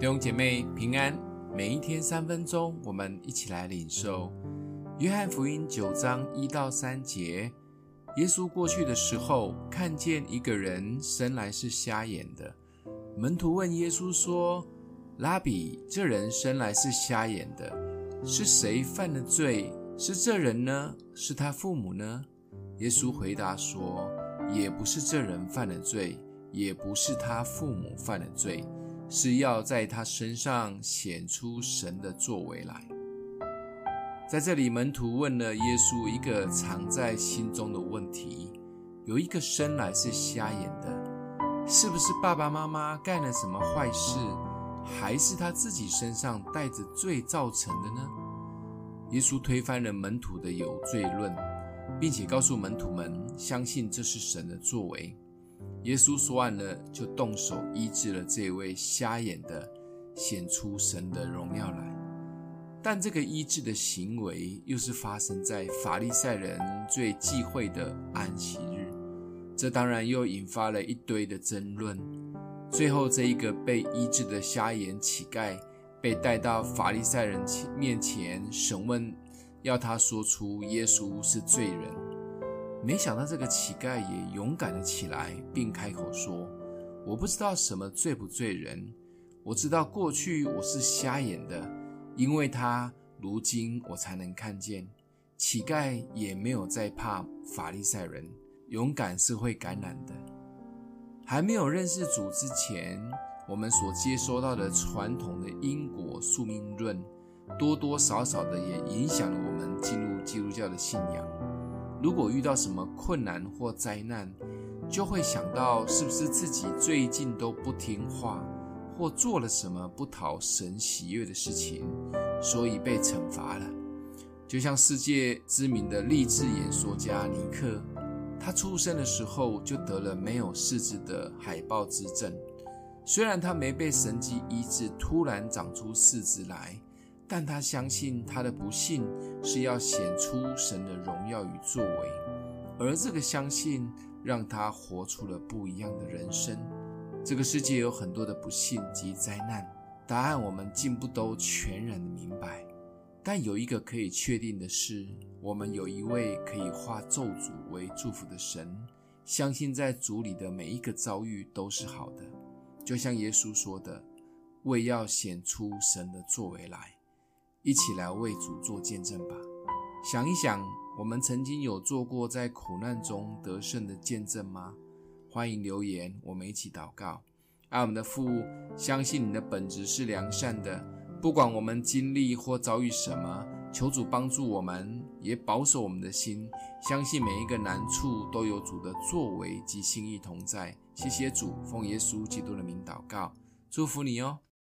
弟兄姐妹平安，每一天三分钟，我们一起来领受约翰福音九章一到三节。耶稣过去的时候，看见一个人生来是瞎眼的。门徒问耶稣说：“拉比，这人生来是瞎眼的，是谁犯的罪？是这人呢？是他父母呢？”耶稣回答说：“也不是这人犯了罪，也不是他父母犯了罪。”是要在他身上显出神的作为来。在这里，门徒问了耶稣一个藏在心中的问题：有一个生来是瞎眼的，是不是爸爸妈妈干了什么坏事，还是他自己身上带着罪造成的呢？耶稣推翻了门徒的有罪论，并且告诉门徒们，相信这是神的作为。耶稣说完了，就动手医治了这位瞎眼的，显出神的荣耀来。但这个医治的行为，又是发生在法利赛人最忌讳的安息日，这当然又引发了一堆的争论。最后，这一个被医治的瞎眼乞丐被带到法利赛人面前审问，要他说出耶稣是罪人。没想到这个乞丐也勇敢了起来，并开口说：“我不知道什么罪不罪人，我知道过去我是瞎眼的，因为他如今我才能看见。”乞丐也没有再怕法利赛人，勇敢是会感染的。还没有认识主之前，我们所接收到的传统的因果宿命论，多多少少的也影响了我们进入基督教的信仰。如果遇到什么困难或灾难，就会想到是不是自己最近都不听话，或做了什么不讨神喜悦的事情，所以被惩罚了。就像世界知名的励志演说家尼克，他出生的时候就得了没有四肢的海豹肢症，虽然他没被神迹医治，突然长出四肢来。但他相信他的不幸是要显出神的荣耀与作为，而这个相信让他活出了不一样的人生。这个世界有很多的不幸及灾难，答案我们尽不都全然的明白。但有一个可以确定的是，我们有一位可以化咒诅为祝福的神，相信在主里的每一个遭遇都是好的。就像耶稣说的：“为要显出神的作为来。”一起来为主做见证吧。想一想，我们曾经有做过在苦难中得胜的见证吗？欢迎留言，我们一起祷告。爱我们的父，相信你的本质是良善的，不管我们经历或遭遇什么，求主帮助我们，也保守我们的心，相信每一个难处都有主的作为及心意同在。谢谢主，奉耶稣基督的名祷告，祝福你哦。